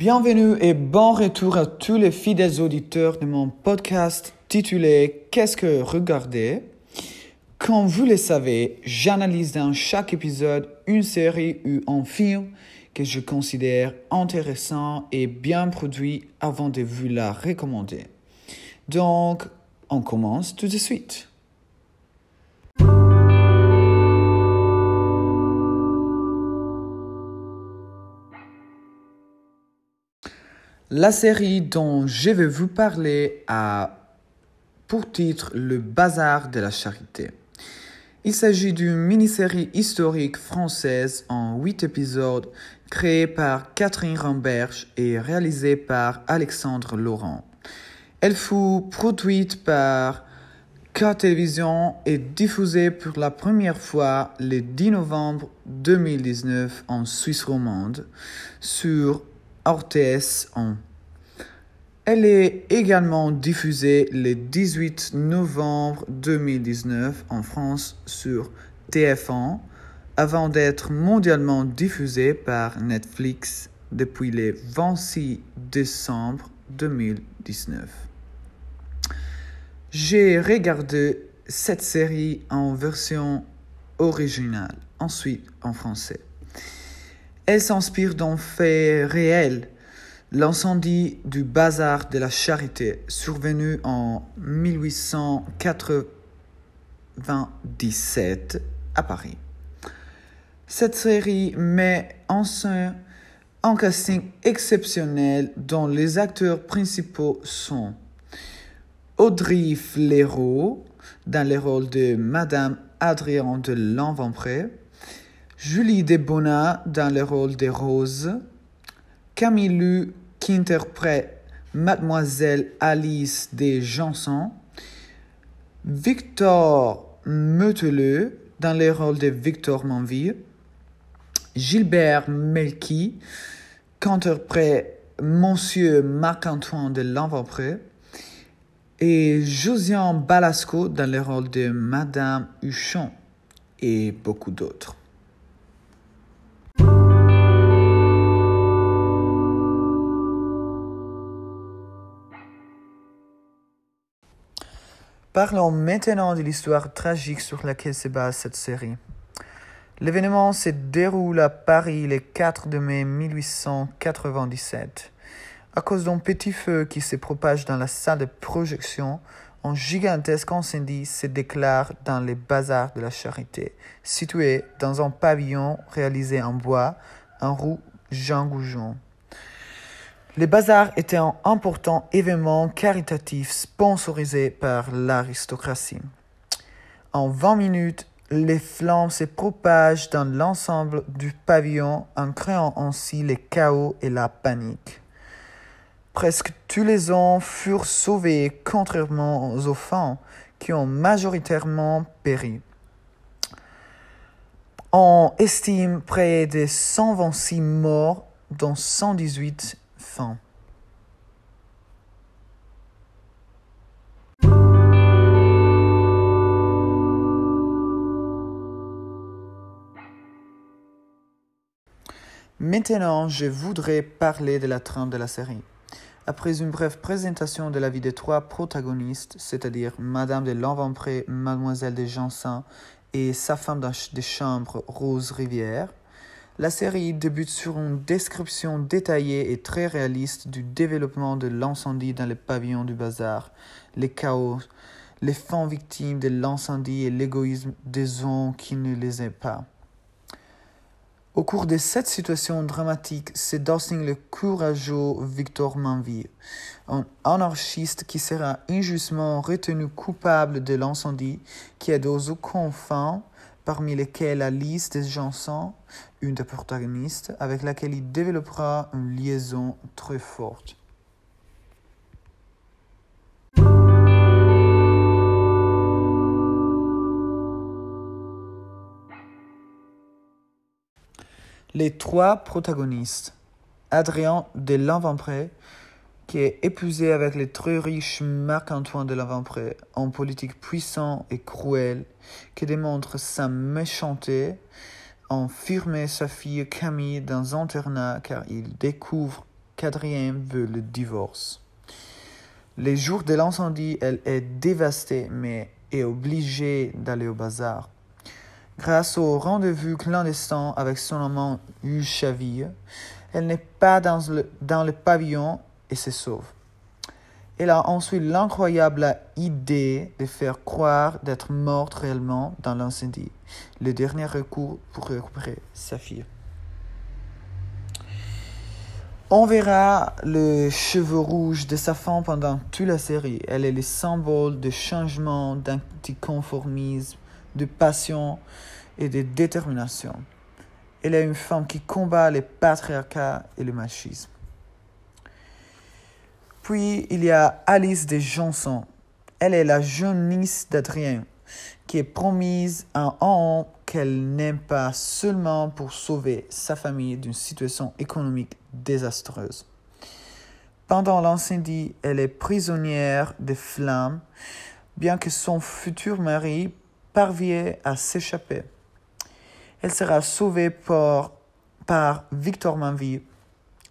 Bienvenue et bon retour à tous les fidèles auditeurs de mon podcast titulé Qu'est-ce que regarder? Comme vous le savez, j'analyse dans chaque épisode une série ou un film que je considère intéressant et bien produit avant de vous la recommander. Donc, on commence tout de suite. La série dont je vais vous parler a pour titre Le Bazar de la Charité. Il s'agit d'une mini-série historique française en huit épisodes créée par Catherine Ramberge et réalisée par Alexandre Laurent. Elle fut produite par K Télévision et diffusée pour la première fois le 10 novembre 2019 en Suisse romande sur RTS 1. Elle est également diffusée le 18 novembre 2019 en France sur TF1 avant d'être mondialement diffusée par Netflix depuis le 26 décembre 2019. J'ai regardé cette série en version originale, ensuite en français. Elle s'inspire d'un fait réel L'incendie du bazar de la Charité, survenu en 1897 à Paris. Cette série met en scène un casting exceptionnel dont les acteurs principaux sont Audrey Fleurot dans le rôle de Madame Adrien de Lanvampré, Julie Debona dans le rôle de Rose, Camille qui interprète Mademoiselle Alice des Janson, Victor Meuteleux dans les rôles de Victor Manville, Gilbert Melki qui interprète Monsieur Marc-Antoine de Lamvapré et Josiane Balasco dans le rôle de Madame Huchon et beaucoup d'autres. Parlons maintenant de l'histoire tragique sur laquelle se base cette série. L'événement se déroule à Paris le 4 mai 1897. À cause d'un petit feu qui se propage dans la salle de projection, un gigantesque incendie se déclare dans le bazar de la Charité, situé dans un pavillon réalisé en bois, en rue Jean Goujon. Le bazar était un important événement caritatif sponsorisé par l'aristocratie. En 20 minutes, les flammes se propagent dans l'ensemble du pavillon en créant ainsi le chaos et la panique. Presque tous les hommes furent sauvés contrairement aux enfants qui ont majoritairement péri. On estime près de 126 morts, dont 118 Maintenant, je voudrais parler de la trame de la série. Après une brève présentation de la vie des trois protagonistes, c'est-à-dire Madame de Lanvampré, Mademoiselle de Jansin et sa femme de chambre, Rose Rivière, la série débute sur une description détaillée et très réaliste du développement de l'incendie dans le pavillon du bazar, les chaos, les femmes victimes de l'incendie et l'égoïsme des hommes qui ne les aiment pas. Au cours de cette situation dramatique se dessine le courageux Victor Manville, un anarchiste qui sera injustement retenu coupable de l'incendie qui est aux confins parmi lesquels Alice Janson, une des protagonistes, avec laquelle il développera une liaison très forte. Les trois protagonistes. Adrien de qui est épousé avec le très riche Marc-Antoine de Lavempré, un politique puissant et cruel, qui démontre sa méchanceté en firmant sa fille Camille dans un internat car il découvre qu'Adrien veut le divorce. Les jours de l'incendie, elle est dévastée mais est obligée d'aller au bazar. Grâce au rendez-vous clandestin avec son amant Hugues Chaville, elle n'est pas dans le pavillon et se sauve. Elle a ensuite l'incroyable idée de faire croire d'être morte réellement dans l'incendie, le dernier recours pour récupérer sa fille. On verra le cheveu rouge de sa femme pendant toute la série. Elle est le symbole de changement, d'anticonformisme, de passion et de détermination. Elle est une femme qui combat le patriarcat et le machisme. Puis il y a Alice de Johnson. Elle est la jeune nièce d'Adrien, qui est promise à un homme qu'elle n'aime pas seulement pour sauver sa famille d'une situation économique désastreuse. Pendant l'incendie, elle est prisonnière des flammes, bien que son futur mari parvienne à s'échapper. Elle sera sauvée par, Victor Manville,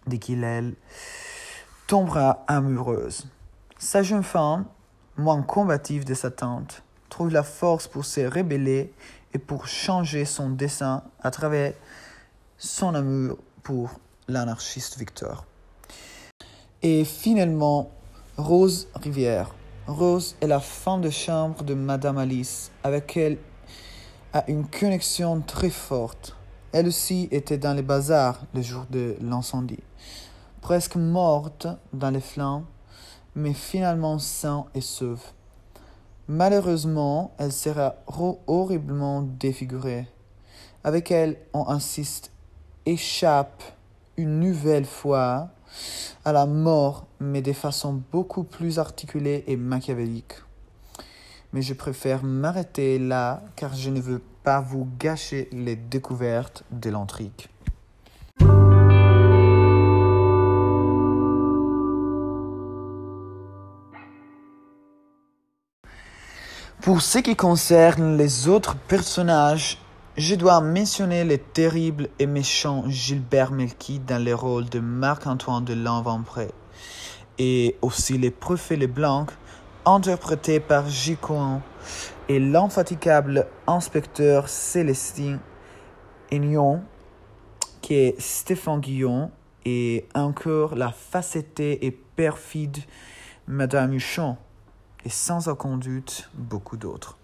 de qui elle tombera amoureuse. Sa jeune femme, moins combative de sa tante, trouve la force pour se rebeller et pour changer son dessin à travers son amour pour l'anarchiste Victor. Et finalement, Rose Rivière. Rose est la femme de chambre de Madame Alice, avec elle a une connexion très forte. Elle aussi était dans les bazars le jour de l'incendie presque morte dans les flammes, mais finalement sain et sauve. Malheureusement, elle sera horriblement défigurée. Avec elle, on insiste, échappe une nouvelle fois à la mort, mais de façon beaucoup plus articulée et machiavélique. Mais je préfère m'arrêter là car je ne veux pas vous gâcher les découvertes de l'intrigue. Pour ce qui concerne les autres personnages, je dois mentionner le terrible et méchant Gilbert Melki dans le rôle de Marc-Antoine de Lanvampré et aussi les préfets Leblanc interprété par Gicoin et l'infatigable inspecteur Célestin Aignon qui est Stéphane Guillon et encore la facettée et perfide Madame Huchon et sans aucun doute beaucoup d'autres.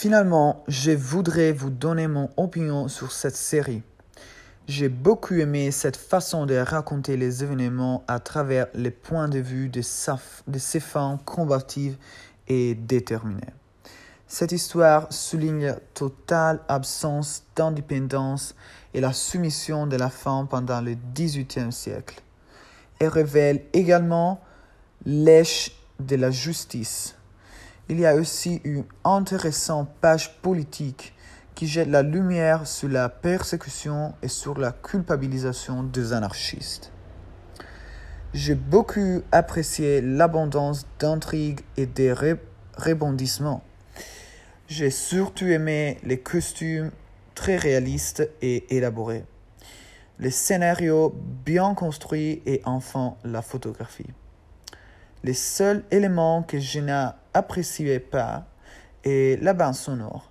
Finalement, je voudrais vous donner mon opinion sur cette série. J'ai beaucoup aimé cette façon de raconter les événements à travers les points de vue de, de ces femmes combatives et déterminées. Cette histoire souligne totale absence d'indépendance et la soumission de la femme pendant le XVIIIe siècle. Elle révèle également l'èche de la justice. Il y a aussi une intéressante page politique qui jette la lumière sur la persécution et sur la culpabilisation des anarchistes. J'ai beaucoup apprécié l'abondance d'intrigues et des rebondissements. J'ai surtout aimé les costumes très réalistes et élaborés, les scénarios bien construits et enfin la photographie. Les seuls éléments que je n'appréciais pas est la bande sonore.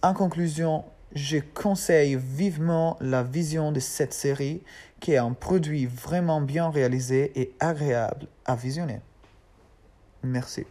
En conclusion, je conseille vivement la vision de cette série qui est un produit vraiment bien réalisé et agréable à visionner. Merci.